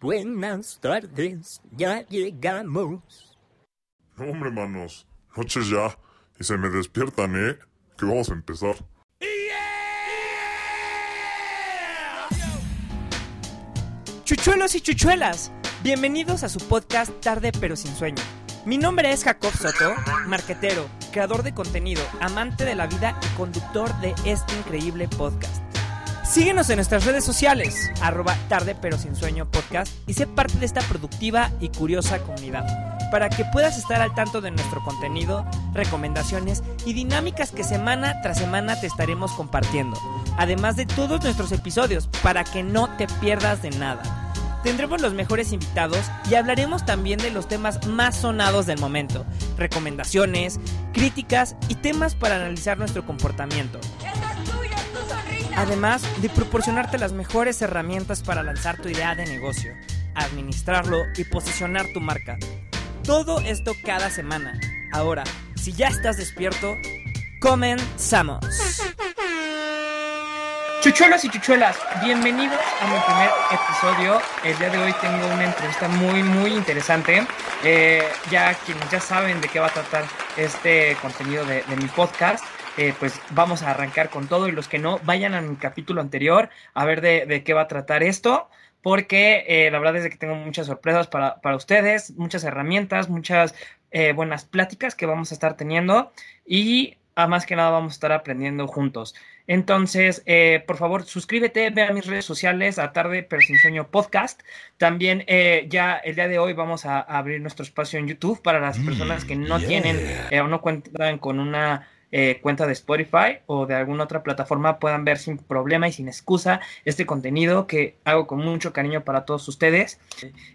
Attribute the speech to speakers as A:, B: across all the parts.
A: Buenas tardes, ya llegamos.
B: No, hombre, manos. Noches ya. Y se me despiertan, ¿eh? Que vamos a empezar.
C: Chuchuelos y chuchuelas, bienvenidos a su podcast Tarde pero sin sueño. Mi nombre es Jacob Soto, marquetero, creador de contenido, amante de la vida y conductor de este increíble podcast. Síguenos en nuestras redes sociales, arroba tarde pero sin sueño podcast y sé parte de esta productiva y curiosa comunidad, para que puedas estar al tanto de nuestro contenido, recomendaciones y dinámicas que semana tras semana te estaremos compartiendo, además de todos nuestros episodios, para que no te pierdas de nada. Tendremos los mejores invitados y hablaremos también de los temas más sonados del momento, recomendaciones, críticas y temas para analizar nuestro comportamiento. Además de proporcionarte las mejores herramientas para lanzar tu idea de negocio, administrarlo y posicionar tu marca. Todo esto cada semana. Ahora, si ya estás despierto, comenzamos. Chuchuelos y chuchuelas, bienvenidos a mi primer episodio. El día de hoy tengo una entrevista muy, muy interesante. Eh, ya quienes ya saben de qué va a tratar este contenido de mi podcast, eh, pues vamos a arrancar con todo y los que no, vayan a mi capítulo anterior a ver de, qué va a tratar esto, porque eh, la verdad es que tengo muchas sorpresas para, ustedes, muchas herramientas, muchas eh, buenas pláticas que vamos a estar teniendo y a más que nada vamos a estar aprendiendo juntos. Entonces, por favor, suscríbete, ve a mis redes sociales, a Tarde Pero Sin Sueño Podcast. También ya el día de hoy vamos a, abrir nuestro espacio en YouTube para las personas que no tienen o no cuentan con una eh, cuenta de Spotify o de alguna otra plataforma puedan ver sin problema y sin excusa este contenido que hago con mucho cariño para todos ustedes.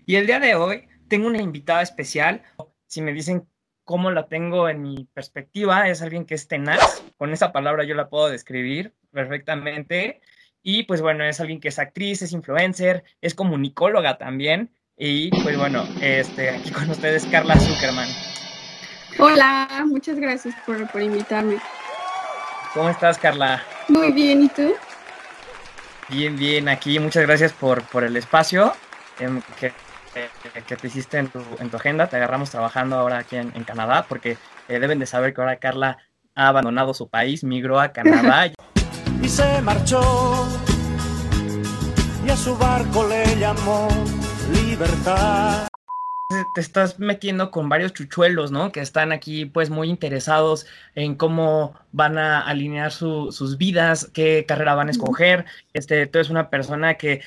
C: Y el día de hoy tengo una invitada especial. Si me dicen cómo la tengo en mi perspectiva, es alguien que es tenaz. Con esa palabra yo la puedo describir perfectamente. Y pues bueno, es alguien que es actriz, es influencer, es comunicóloga también. Y pues bueno, este, aquí con ustedes Carla Zuckerman.
D: Hola, muchas gracias por, invitarme.
C: ¿Cómo estás, Carla?
D: Muy bien, ¿y tú?
C: Bien, bien, aquí muchas gracias por, por el espacio em, que, que, te hiciste en tu, en tu agenda. Te agarramos trabajando ahora aquí en, Canadá porque eh, deben de saber que ahora Carla ha abandonado su país, migró a Canadá.
E: y se marchó y a su barco le llamó libertad
C: te estás metiendo con varios chuchuelos, ¿no? Que están aquí pues muy interesados en cómo van a alinear sus vidas, qué carrera van a escoger. Este, tú eres una persona que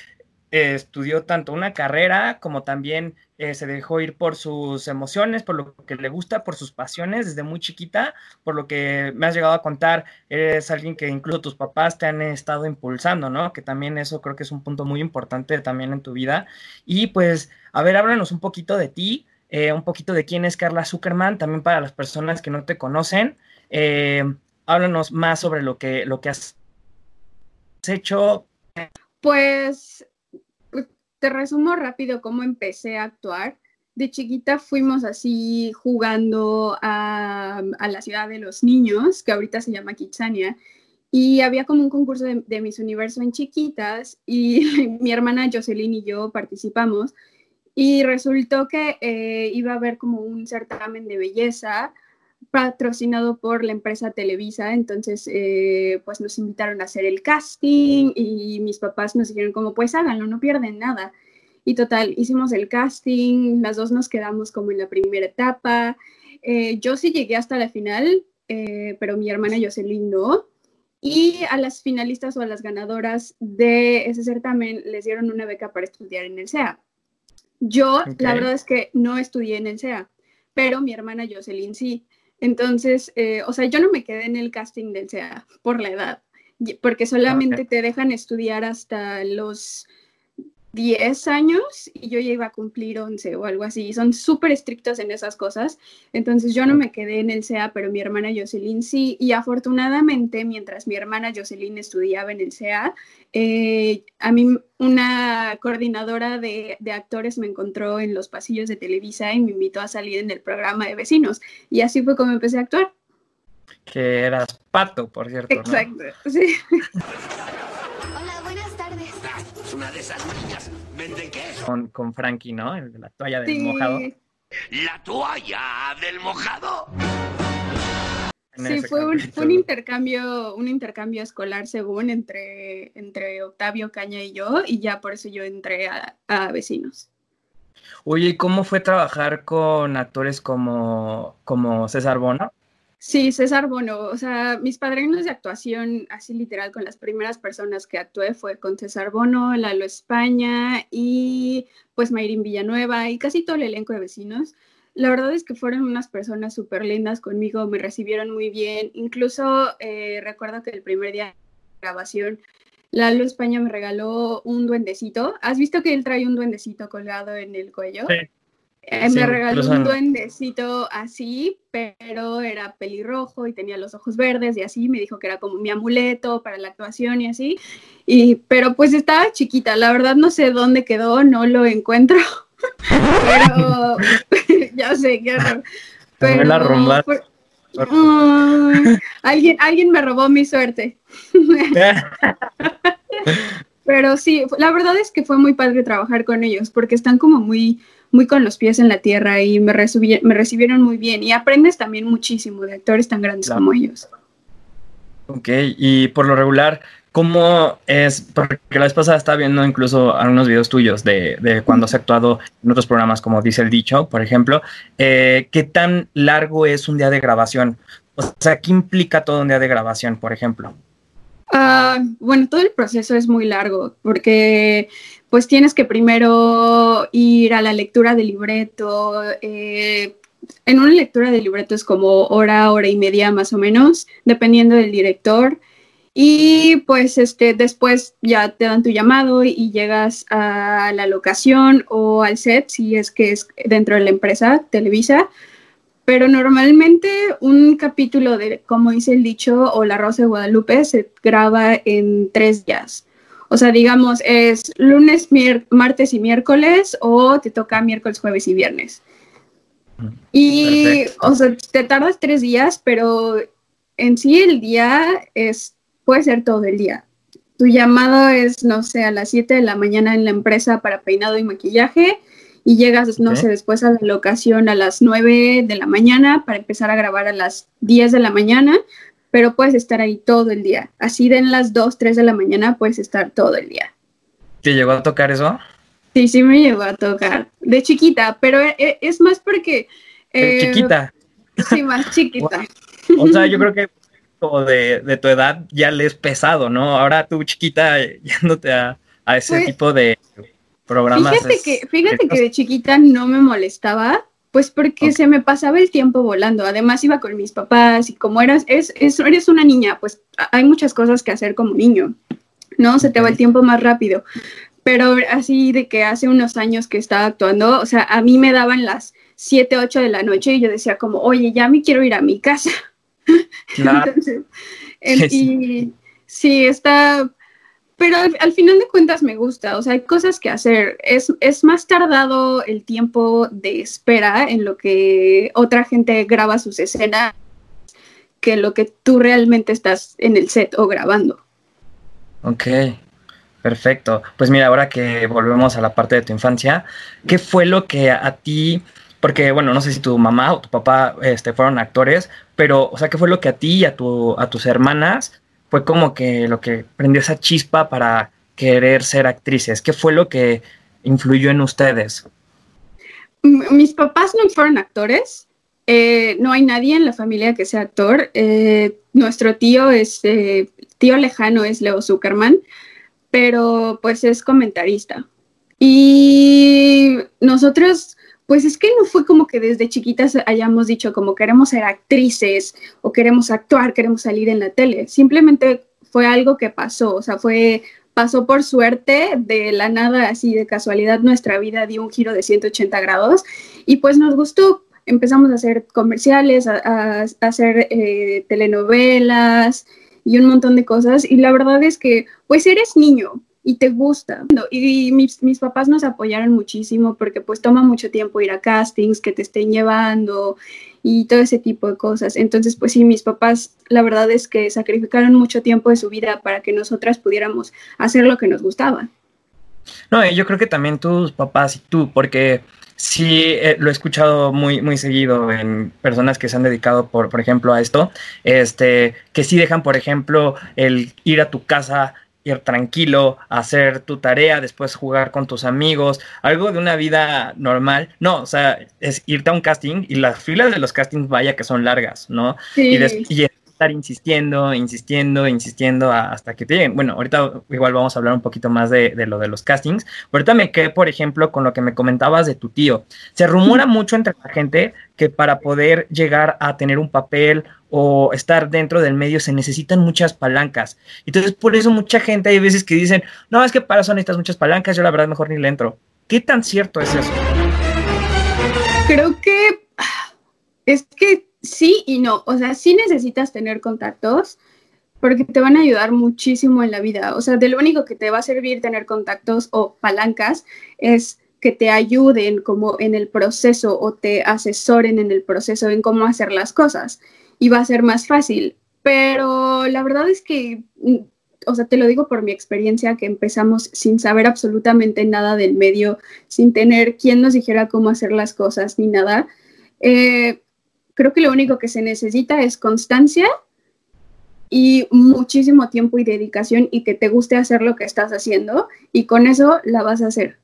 C: eh, estudió tanto una carrera como también eh, se dejó ir por sus emociones, por lo que le gusta, por sus pasiones desde muy chiquita, por lo que me has llegado a contar, eres alguien que incluso tus papás te han estado impulsando, ¿no? Que también eso creo que es un punto muy importante también en tu vida. Y pues, a ver, háblanos un poquito de ti, eh, un poquito de quién es Carla Zuckerman, también para las personas que no te conocen. háblanos más sobre lo que, lo que has hecho.
D: Pues te resumo rápido cómo empecé a actuar. De chiquita fuimos así jugando a, la ciudad de los niños, que ahorita se llama Kitsania, y había como un concurso de, Miss Universo en chiquitas y mi hermana Jocelyn y yo participamos y resultó que eh, iba a haber como un certamen de belleza patrocinado por la empresa Televisa, entonces eh, pues nos invitaron a hacer el casting y mis papás nos dijeron como pues háganlo, no pierden nada. Y total, hicimos el casting, las dos nos quedamos como en la primera etapa. Eh, yo sí llegué hasta la final, eh, pero mi hermana Jocelyn no. Y a las finalistas o a las ganadoras de ese certamen les dieron una beca para estudiar en el SEA. Yo, la verdad es que no estudié en el SEA, pero mi hermana Jocelyn sí. Entonces, eh, o sea, yo no me quedé en el casting del SEA por la edad, porque solamente te dejan estudiar hasta los 10 años y yo ya iba a cumplir 11 o algo así. Son súper estrictos en esas cosas. Entonces yo no me quedé en el SEA, pero mi hermana Jocelyn sí. Y afortunadamente, mientras mi hermana Jocelyn estudiaba en el SEA, eh, a mí una coordinadora de, de, actores me encontró en los pasillos de Televisa y me invitó a salir en el programa de vecinos. Y así fue como empecé a actuar.
C: Que eras pato, por cierto.
D: Exacto, sí.
F: queso.
C: con, con Frankie, ¿no? El de la toalla del
D: Sí.
C: mojado.
F: La toalla del mojado.
D: Sí, fue un, fue un
C: capítulo.
D: intercambio, un intercambio escolar según entre, entre Octavio Caña y yo, y ya por eso yo entré a, a vecinos.
C: Oye, ¿y cómo fue trabajar con actores como, como César Bono?
D: Sí, César Bono, o sea, mis padrinos de actuación, así literal, con las primeras personas que actué fue con César Bono, Lalo España y pues Mayrin Villanueva y casi todo el elenco de vecinos. La verdad es que fueron unas personas súper lindas conmigo, me recibieron muy bien. Incluso eh, recuerdo que el primer día de grabación, Lalo España me regaló un duendecito. ¿Has visto que él trae un duendecito colgado en el cuello?
C: Sí.
D: Eh,
C: Sí,
D: me regaló un
C: en-
D: duendecito así, pero era pelirrojo y tenía los ojos verdes y así. Me dijo que era como mi amuleto para la actuación y así. Y, pero pues estaba chiquita, la verdad no sé dónde quedó, no lo encuentro. pero ya sé, qué Pero
C: la rumba.
D: Ay, alguien, alguien me robó mi suerte. Pero sí, la verdad es que fue muy padre trabajar con ellos porque están como muy, muy con los pies en la tierra y me, me recibieron muy bien y aprendes también muchísimo de actores tan grandes
C: Claro.
D: como ellos.
C: Ok, y por lo regular, ¿cómo es? Porque la vez pasada estaba viendo incluso algunos videos tuyos de, de cuando has actuado en otros programas, como dice el dicho, por ejemplo. Eh, ¿Qué tan largo es un día de grabación? O sea, ¿qué implica todo un día de grabación, por ejemplo?
D: Ah, bueno, todo el proceso es muy largo porque pues tienes que primero ir a la lectura del libreto. eh, en una lectura del libreto es como hora, hora y media más o menos, dependiendo del director. Y pues este, después ya te dan tu llamado y llegas a la locación o al set, si es que es dentro de la empresa Televisa. Pero normalmente un capítulo de, como dice el dicho, o La Rosa de Guadalupe se graba en tres días. O sea, digamos, es lunes, martes y miércoles, o te toca miércoles, jueves y viernes. Y,
C: Perfecto.
D: o sea, te tardas tres días, pero en sí el día es, puede ser todo el día. Tu llamado es, no sé, a las 7 de la mañana en la empresa para peinado y maquillaje y llegas, no sé, después a la locación a las 9 de la mañana para empezar a grabar a las 10 de la mañana, pero puedes estar ahí todo el día. Así den las 2, 3 de la mañana, puedes estar todo el día.
C: ¿Te llegó a tocar eso?
D: Sí, sí me llegó a tocar de chiquita, pero e- e- es más porque...
C: De
D: eh,
C: chiquita.
D: Sí, más chiquita.
C: O sea, yo creo que como de, de tu edad ya le es pesado, ¿no? Ahora tú chiquita eh, yéndote a, a ese
D: Pues,
C: tipo de programas.
D: Fíjate
C: es-
D: que, fíjate
C: es-
D: que de chiquita no me molestaba, pues porque se me pasaba el tiempo volando. Además iba con mis papás y como eras, es, es- eres una niña, pues hay muchas cosas que hacer como niño, ¿no? Se te va el tiempo más rápido. Pero así de que hace unos años que estaba actuando, o sea, a mí me daban las 7, 8 de la noche y yo decía como, oye, ya me quiero ir a mi casa.
C: Claro.
D: Entonces, el-
C: Sí.
D: y sí, está, pero al, al final de cuentas me gusta, o sea, hay cosas que hacer. Es, es más tardado el tiempo de espera en lo que otra gente graba sus escenas que lo que tú realmente estás en el set o grabando.
C: Ok, perfecto. Pues mira, ahora que volvemos a la parte de tu infancia, ¿qué fue lo que a ti, porque bueno, no sé si tu mamá o tu papá este, fueron actores, pero, o sea, ¿qué fue lo que a ti y a, tu, a tus hermanas fue como que lo que prendió esa chispa para querer ser actrices? ¿Qué fue lo que influyó en ustedes?
D: Mis papás no fueron actores. eh, no hay nadie en la familia que sea actor. eh, nuestro tío es, eh, tío lejano es Leo Zuckerman, pero pues es comentarista. Y nosotros, pues es que no fue como que desde chiquitas hayamos dicho como queremos ser actrices o queremos actuar, queremos salir en la tele. Simplemente fue algo que pasó, o sea, fue pasó por suerte, de la nada, así de casualidad, nuestra vida dio un giro de 180 grados y pues nos gustó. Empezamos a hacer comerciales, a, hacer eh, telenovelas y un montón de cosas y la verdad es que pues eres niño y te gusta. No, Y mis, mis papás nos apoyaron muchísimo porque pues toma mucho tiempo ir a castings, que te estén llevando y todo ese tipo de cosas. Entonces, pues sí, mis papás, la verdad es que sacrificaron mucho tiempo de su vida para que nosotras pudiéramos hacer lo que nos gustaba.
C: No, y yo creo que también tus papás y tú, porque sí eh, lo he escuchado muy, muy seguido en personas que se han dedicado, por, por ejemplo, a esto, este, que sí dejan, por ejemplo, el ir a tu casa ir tranquilo, hacer tu tarea, después jugar con tus amigos, algo de una vida normal. No, o sea, es irte a un casting y las filas de los castings, vaya que son largas, ¿no?
D: Sí.
C: Y, estar insistiendo, insistiendo, insistiendo hasta que te lleguen. Bueno, ahorita igual vamos a hablar un poquito más de, de lo de los castings. Pero ahorita me quedé, por ejemplo, con lo que me comentabas de tu tío. Se rumora mucho entre la gente que para poder llegar a tener un papel o estar dentro del medio se necesitan muchas palancas. Entonces, por eso mucha gente hay veces que dicen, no, es que para eso necesitas muchas palancas, yo la verdad mejor ni le entro. ¿Qué tan cierto es eso?
D: Creo que es que sí y no. O sea, sí necesitas tener contactos porque te van a ayudar muchísimo en la vida. O sea, de lo único que te va a servir tener contactos o palancas es que te ayuden como en el proceso o te asesoren en el proceso en cómo hacer las cosas y va a ser más fácil. Pero la verdad es que, o sea, te lo digo por mi experiencia, que empezamos sin saber absolutamente nada del medio, sin tener quien nos dijera cómo hacer las cosas ni nada. Eh, creo que lo único que se necesita es constancia y muchísimo tiempo y dedicación y que te guste hacer lo que estás haciendo y con eso la vas a hacer.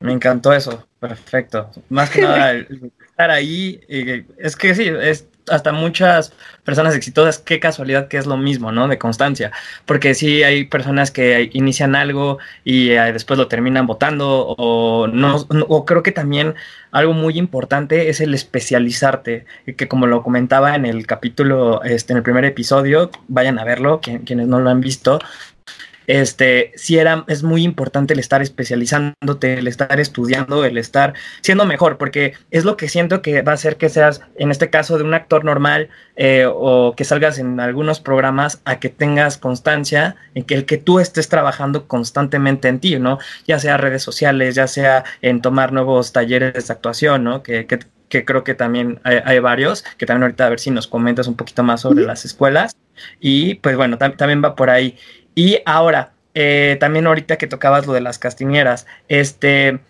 C: Me encantó eso, perfecto. Más que nada, estar ahí, eh, es que sí, es hasta muchas personas exitosas, qué casualidad que es lo mismo, ¿no? De constancia, porque sí hay personas que inician algo y eh, después lo terminan votando o no, o creo que también algo muy importante es el especializarte, que como lo comentaba en el capítulo, este, en el primer episodio, vayan a verlo, quien- quienes no lo han visto, este, sí era, es muy importante el estar especializándote, el estar estudiando, el estar siendo mejor, porque es lo que siento que va a hacer que seas, en este caso, de un actor normal eh, o que salgas en algunos programas a que tengas constancia en que el que tú estés trabajando constantemente en ti, ¿no? Ya sea redes sociales, ya sea en tomar nuevos talleres de actuación, ¿no? Que, que, que creo que también hay, hay varios, que también ahorita a ver si nos comentas un poquito más sobre las escuelas. Y pues bueno, tam- también va por ahí. Y ahora, eh, también ahorita que tocabas lo de las castiñeras, este,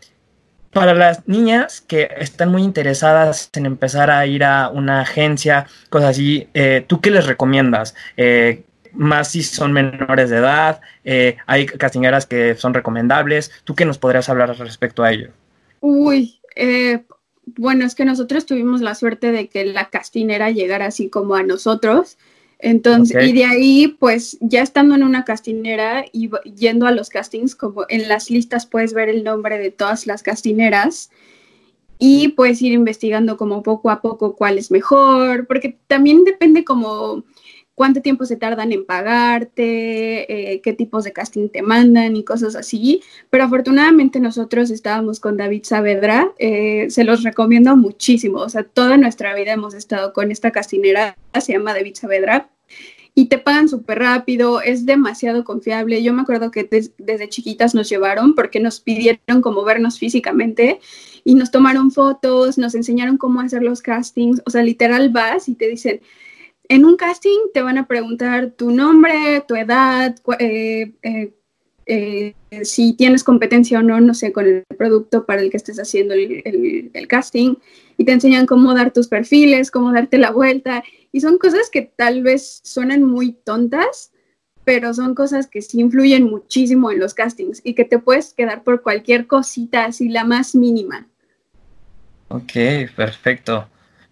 C: para las niñas que están muy interesadas en empezar a ir a una agencia, cosas así, eh, ¿tú qué les recomiendas? Eh, más si son menores de edad, eh, hay castiñeras que son recomendables, ¿tú qué nos podrías hablar respecto a ello?
D: Uy, eh, bueno, es que nosotros tuvimos la suerte de que la castinera llegara así como a nosotros. Entonces, y de ahí, pues ya estando en una castinera y yendo a los castings, como en las listas puedes ver el nombre de todas las castineras y puedes ir investigando como poco a poco cuál es mejor, porque también depende como cuánto tiempo se tardan en pagarte, eh, qué tipos de casting te mandan y cosas así. Pero afortunadamente nosotros estábamos con David Saavedra, eh, se los recomiendo muchísimo. O sea, toda nuestra vida hemos estado con esta castinera, se llama David Saavedra, y te pagan súper rápido, es demasiado confiable. Yo me acuerdo que des- desde chiquitas nos llevaron porque nos pidieron como vernos físicamente y nos tomaron fotos, nos enseñaron cómo hacer los castings. O sea, literal vas y te dicen, en un casting te van a preguntar tu nombre, tu edad, eh, eh, eh, si tienes competencia o no, no sé, con el producto para el que estés haciendo el, el- el casting, y te enseñan cómo dar tus perfiles, cómo darte la vuelta, y son cosas que tal vez suenan muy tontas, pero son cosas que sí influyen muchísimo en los castings y que te puedes quedar por cualquier cosita así, la más mínima.
C: Ok, perfecto.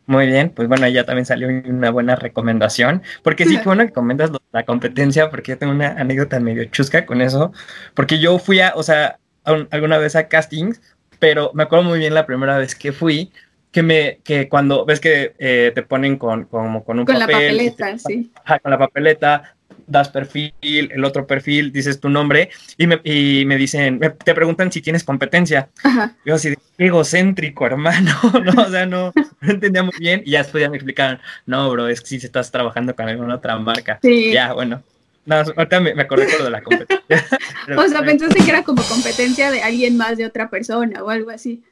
C: Muy bien, pues bueno, ya también salió una buena recomendación, porque sí, qué bueno que comentas la competencia, porque yo tengo una anécdota medio chusca con eso, porque yo fui a, o sea, a un- alguna vez a castings, pero me acuerdo muy bien la primera vez que fui, que me, que cuando ves que eh, te ponen con, como con un
D: Con la
C: papel, y te-
D: papeleta, sí.
C: Ajá, con la papeleta, das perfil, el otro perfil, dices tu nombre, y me, y me dicen, me- te preguntan si tienes competencia.
D: Ajá.
C: Yo así, egocéntrico, hermano, ¿no? O sea, no, no entendía muy bien. Y ya después ya me explicaron, no, bro, es que si estás trabajando con alguna otra marca.
D: Sí.
C: Ya, bueno. No, ahorita me, me acordé con lo de la competencia.
D: O sea, pensaste que era como competencia de alguien más de otra persona o algo así.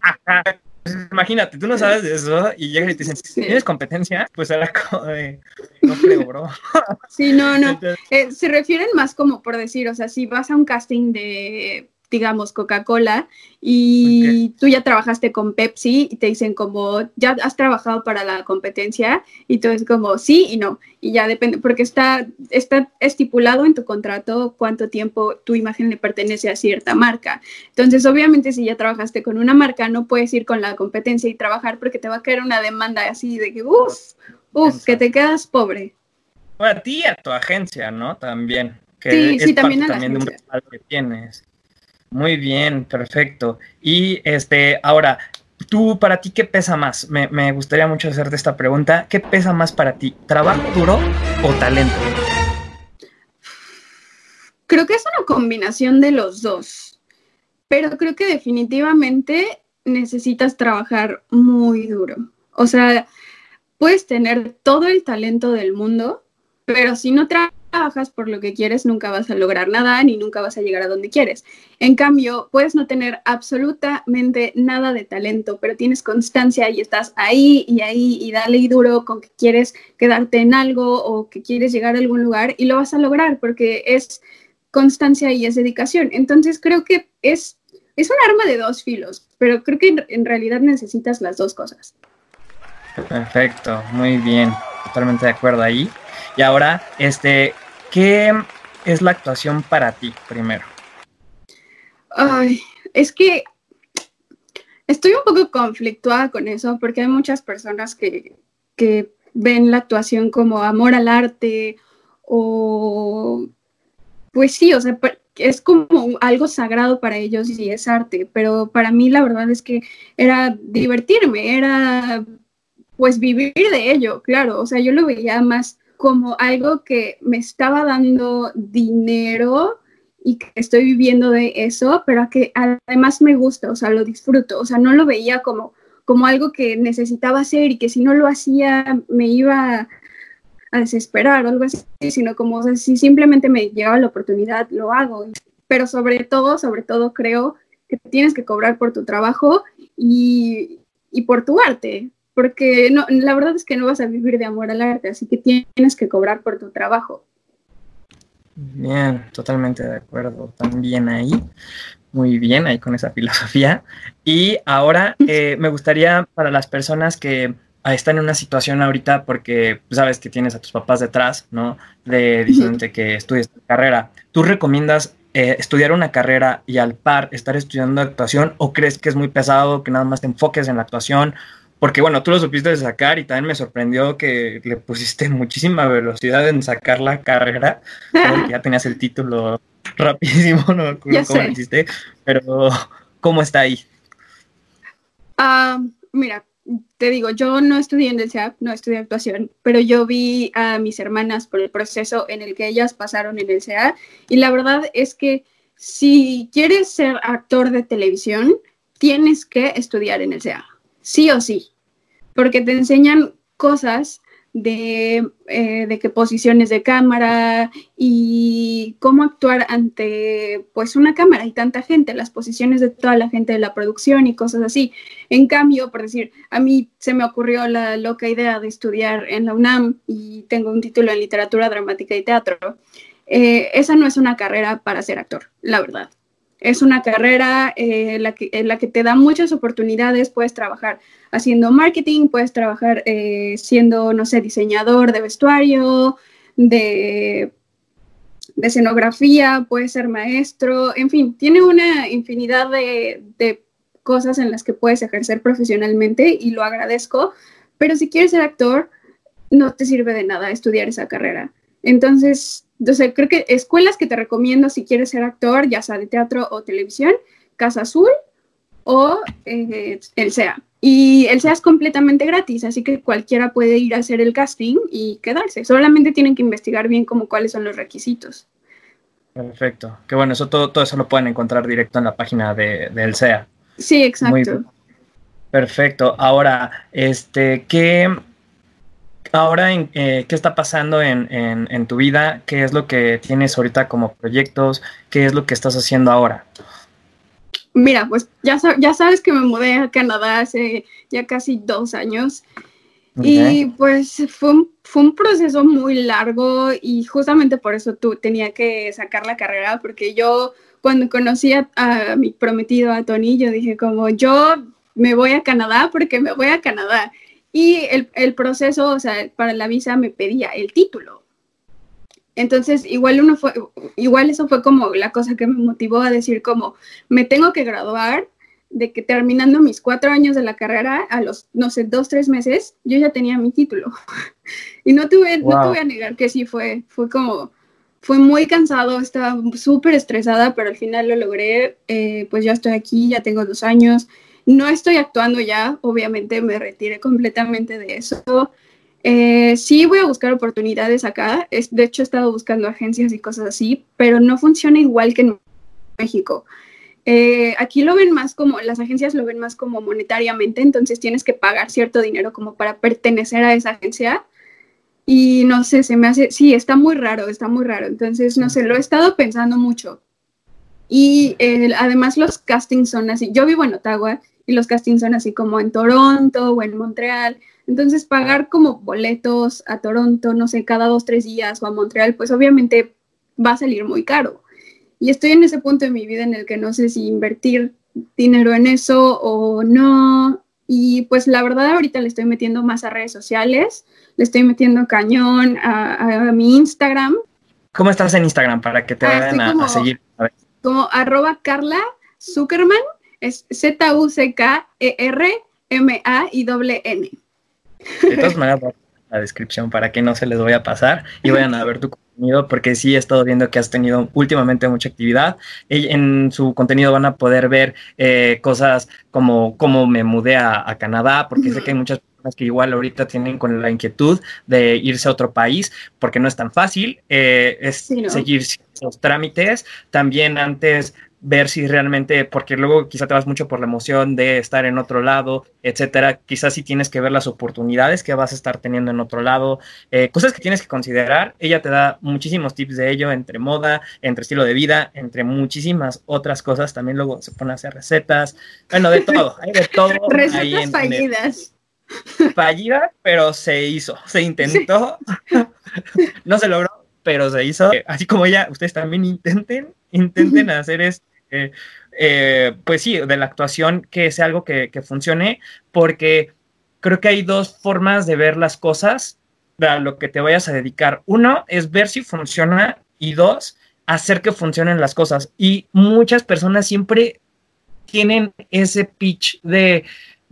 C: Ajá. Pues, Imagínate, tú no sabes de eso y llegas y te dicen,
D: Sí.
C: ¿tienes competencia? Pues era como de, no creo, bro.
D: Sí, no, no.
C: Entonces,
D: Eh, se refieren más como por decir, o sea, si vas a un casting de, digamos, Coca-Cola y tú ya trabajaste con Pepsi y te dicen como, ya has trabajado para la competencia y tú es como sí y no. Y ya depende, porque está, está estipulado en tu contrato cuánto tiempo tu imagen le pertenece a cierta marca. Entonces, obviamente, si ya trabajaste con una marca, no puedes ir con la competencia y trabajar porque te va a caer una demanda así de que, uff, uff, que te quedas pobre.
C: a ti y a tu agencia, ¿no? También. Que
D: Sí, sí, también
C: parte
D: a la
C: también de un que tienes. Muy bien, perfecto. Y este, ahora, tú, para ti, ¿qué pesa más? Me, me gustaría mucho hacerte esta pregunta. ¿Qué pesa más para ti? ¿Trabajo duro o talento?
D: Creo que es una combinación de los dos, pero creo que definitivamente necesitas trabajar muy duro. O sea, puedes tener todo el talento del mundo, pero si no trabajas por lo que quieres, nunca vas a lograr nada ni nunca vas a llegar a donde quieres. En cambio, puedes no tener absolutamente nada de talento, pero tienes constancia y estás ahí y ahí y dale y duro con que quieres quedarte en algo o que quieres llegar a algún lugar y lo vas a lograr porque es constancia y es dedicación. Entonces creo que es, es un arma de dos filos, pero creo que en, en realidad necesitas las dos cosas.
C: Perfecto, muy bien, totalmente de acuerdo ahí. Y ahora, este, ¿qué es la actuación para ti primero?
D: Ay, es que estoy un poco conflictuada con eso porque hay muchas personas que, que ven la actuación como amor al arte o pues sí, o sea, es como algo sagrado para ellos y es arte, pero para mí la verdad es que era divertirme, era pues vivir de ello, claro, o sea, yo lo veía más como algo que me estaba dando dinero y que estoy viviendo de eso, pero que además me gusta, o sea, lo disfruto, o sea, no lo veía como, como algo que necesitaba hacer y que si no lo hacía me iba a desesperar o algo así, sino como, si simplemente me llegaba la oportunidad, lo hago. Pero sobre todo, sobre todo creo que tienes que cobrar por tu trabajo y, y por tu arte, porque no, la verdad es que no vas a vivir de amor al arte, así que tienes que cobrar por tu trabajo.
C: Bien, totalmente de acuerdo también ahí. Muy bien, ahí con esa filosofía. Y ahora eh, me gustaría para las personas que ah, están en una situación ahorita porque pues, sabes que tienes a tus papás detrás, ¿no? De diciéndote que estudies tu carrera. ¿Tú recomiendas eh, estudiar una carrera y al par estar estudiando actuación o crees que es muy pesado, que nada más te enfoques en la actuación? Porque bueno, tú lo supiste sacar y también me sorprendió que le pusiste muchísima velocidad en sacar la carrera. Ya tenías el título rapidísimo, no cómo lo hiciste, pero ¿cómo está ahí?
D: Ah, mira, te digo, yo no estudié en el SEAP, no estudié actuación, pero yo vi a mis hermanas por el proceso en el que ellas pasaron en el SEA y la verdad es que si quieres ser actor de televisión, tienes que estudiar en el SEA, sí o sí, porque te enseñan cosas de, eh, de qué posiciones de cámara y cómo actuar ante pues una cámara y tanta gente, las posiciones de toda la gente de la producción y cosas así. En cambio, por decir, a mí se me ocurrió la loca idea de estudiar en la UNAM y tengo un título en literatura dramática y teatro. Eh, esa no es una carrera para ser actor, la verdad. Es una carrera eh, en la que te da muchas oportunidades. Puedes trabajar haciendo marketing, puedes trabajar eh, siendo, no sé, diseñador de vestuario, de, de escenografía, puedes ser maestro, en fin, tiene una infinidad de, de cosas en las que puedes ejercer profesionalmente y lo agradezco, pero si quieres ser actor, no te sirve de nada estudiar esa carrera. Entonces, sea, creo que escuelas que te recomiendo si quieres ser actor, ya sea de teatro o televisión, Casa Azul o eh, el SEA. Y el SEA es completamente gratis, así que cualquiera puede ir a hacer el casting y quedarse. Solamente tienen que investigar bien como cuáles son los requisitos.
C: Perfecto. Que bueno, eso todo, todo eso lo pueden encontrar directo en la página de, del SEA.
D: Sí, exacto.
C: Muy. Perfecto. Ahora, este, ¿qué, ahora en, eh, qué está pasando en, en, en, tu vida? ¿Qué es lo que tienes ahorita como proyectos? ¿Qué es lo que estás haciendo ahora?
D: Mira, pues ya, ya sabes que me mudé a Canadá hace ya casi dos años. Okay. Y pues fue un, fue un proceso muy largo y justamente por eso tú tenía que sacar la carrera, porque yo cuando conocí a, a mi prometido, a Tony, yo dije como yo me voy a Canadá porque me voy a Canadá. Y el, el proceso, o sea, para la visa me pedía el título. Entonces, igual uno fue, igual eso fue como la cosa que me motivó a decir como, me tengo que graduar, de que terminando mis cuatro años de la carrera, a los, no sé, dos, tres meses, yo ya tenía mi título. y no tuve, no
C: Wow.
D: te voy a negar que sí fue, fue como, fue muy cansado, estaba súper estresada, pero al final lo logré, eh, pues ya estoy aquí, ya tengo dos años, no estoy actuando ya, obviamente me retiré completamente de eso. Eh, sí voy a buscar oportunidades acá, es, de hecho he estado buscando agencias y cosas así, pero no funciona igual que en México. Eh, aquí lo ven más como, las agencias lo ven más como monetariamente, entonces tienes que pagar cierto dinero como para pertenecer a esa agencia. Y no sé, se me hace, sí, está muy raro, está muy raro. Entonces, no sé, lo he estado pensando mucho. Y eh, además los castings son así. Yo vivo en Ottawa y los castings son así como en Toronto o en Montreal. Entonces, pagar como boletos a Toronto, no sé, cada dos, tres días o a Montreal, pues obviamente va a salir muy caro. Y estoy en ese punto de mi vida en el que no sé si invertir dinero en eso o no. Y pues la verdad ahorita le estoy metiendo más a redes sociales, le estoy metiendo cañón a, a mi Instagram,
C: ¿Cómo estás en Instagram para que te
D: Ah,
C: vayan a, a seguir? A ver.
D: Como arroba Carla Zuckerman, es Z-U-C-K-E-R-M-A y doble N.
C: De todas maneras, la descripción para que no se les vaya a pasar y vayan a ver tu contenido, porque sí he estado viendo que has tenido últimamente mucha actividad. En su contenido van a poder ver eh, cosas como cómo me mudé a, Canadá, porque sé que hay muchas que igual ahorita tienen con la inquietud de irse a otro país, porque no es tan fácil, eh, es
D: Sí, ¿no?
C: seguir esos trámites. También antes ver si realmente, porque luego quizá te vas mucho por la emoción de estar en otro lado, etcétera. Quizás sí tienes que ver las oportunidades que vas a estar teniendo en otro lado, eh, cosas que tienes que considerar. Ella te da muchísimos tips de ello, entre moda, entre estilo de vida, entre muchísimas otras cosas. También luego se pone a hacer recetas, bueno, de todo, hay de todo.
D: Recetas fallidas.
C: Fallida, pero se hizo, se intentó, no se logró, pero se hizo. Eh, Así como ella, ustedes también intenten, intenten hacer este, eh, eh, pues sí, de la actuación que sea algo que, que funcione, porque creo que hay dos formas de ver las cosas a lo que te vayas a dedicar. Uno es ver si funciona y dos, hacer que funcionen las cosas. Y muchas personas siempre tienen ese pitch de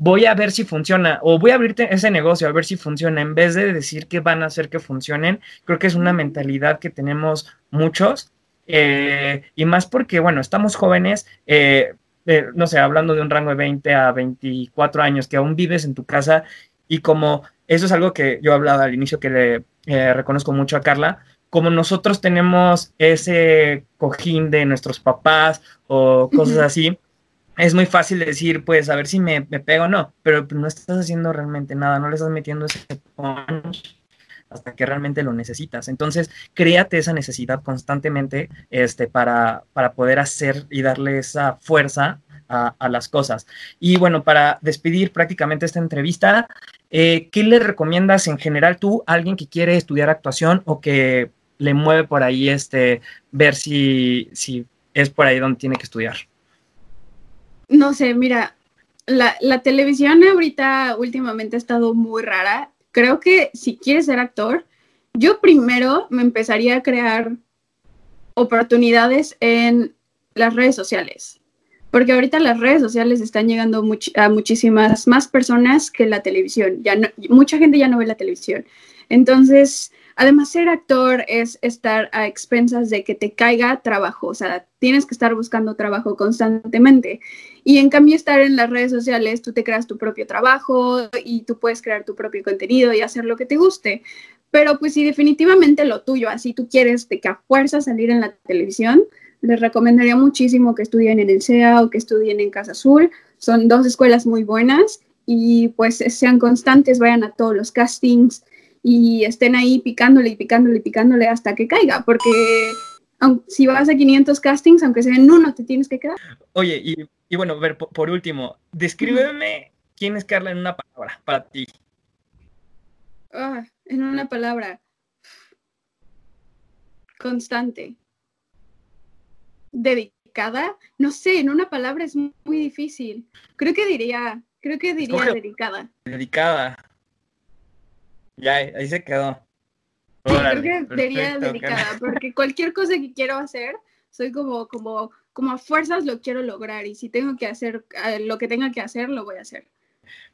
C: voy a ver si funciona o voy a abrirte ese negocio a ver si funciona en vez de decir que van a hacer que funcionen. Creo que es una mentalidad que tenemos muchos eh, y más porque, bueno, estamos jóvenes, eh, eh, no sé, hablando de un rango de 20 a 24 años que aún vives en tu casa y como eso es algo que yo hablaba al inicio que le eh, reconozco mucho a Carla, como nosotros tenemos ese cojín de nuestros papás o cosas así, es muy fácil decir, pues, a ver si me, pego o no, pero no estás haciendo realmente nada, no le estás metiendo ese punch hasta que realmente lo necesitas. Entonces, créate esa necesidad constantemente este, para, para poder hacer y darle esa fuerza a, a las cosas. Y bueno, para despedir prácticamente esta entrevista, eh, ¿qué le recomiendas en general tú a alguien que quiere estudiar actuación o que le mueve por ahí este, ver si, si es por ahí donde tiene que estudiar?
D: No sé, mira, la, la televisión ahorita últimamente ha estado muy rara. Creo que si quieres ser actor, yo primero me empezaría a crear oportunidades en las redes sociales. Porque ahorita las redes sociales están llegando a muchísimas más personas que la televisión. Ya no- mucha gente ya no ve la televisión. Entonces, además ser actor es estar a expensas de que te caiga trabajo. O sea, tienes que estar buscando trabajo constantemente. Y en cambio estar en las redes sociales, tú te creas tu propio trabajo y tú puedes crear tu propio contenido y hacer lo que te guste. Pero pues si definitivamente lo tuyo, así tú quieres de que a fuerza salir en la televisión, les recomendaría muchísimo que estudien en el CEA o que estudien en Casa Azul. Son dos escuelas muy buenas y pues sean constantes, vayan a todos los castings y estén ahí picándole y picándole y picándole hasta que caiga, porque si vas a 500 castings, aunque sea en uno, te tienes que quedar.
C: Oye, y, y bueno, ver, po- por, último, descríbeme quién es Carla en una palabra para ti.
D: Ah, en una palabra. Constante. Dedicada. no sé, en una palabra es muy, muy difícil. Creo que diría, creo que diría
C: Escoge-
D: dedicada.
C: Dedicada. Ya, ahí se quedó.
D: Sí,
C: Órale,
D: creo que
C: perfecto,
D: dedicada, porque cualquier cosa que quiero hacer, soy como, como, como a fuerzas lo quiero lograr y si tengo que hacer eh, lo que tenga que hacer, lo voy a hacer.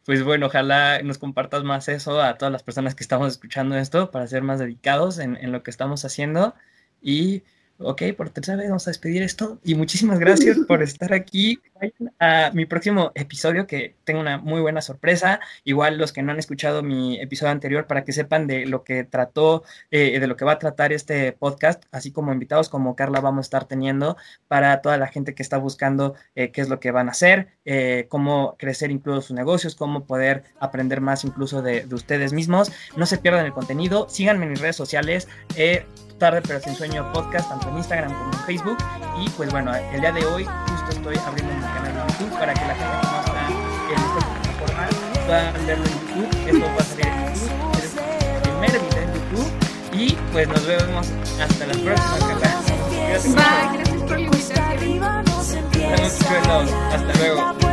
C: Pues bueno, ojalá nos compartas más eso a todas las personas que estamos escuchando esto para ser más dedicados en, en lo que estamos haciendo. Y, ok, por tercera vez vamos a despedir esto. Y muchísimas gracias por estar aquí. Vayan a mi próximo episodio que tengo una muy buena sorpresa. Igual los que no han escuchado mi episodio anterior para que sepan de lo que trató, eh, de lo que va a tratar este podcast, así como invitados como Carla vamos a estar teniendo para toda la gente que está buscando eh, qué es lo que van a hacer, eh, cómo crecer incluso sus negocios, cómo poder aprender más incluso de, de ustedes mismos. No se pierdan el contenido, síganme en mis redes sociales, eh, Tarde pero sin sueño podcast, tanto en Instagram como en Facebook. Y pues bueno, el día de hoy justo estoy abriendo mi canal de YouTube para que la gente que no está en esta plataforma pueda verlo en YouTube. Esto va a salir en YouTube, es el primer video en YouTube. Y pues nos vemos hasta la próxima, Carla.
D: Gracias por la invitación.
C: Hasta luego.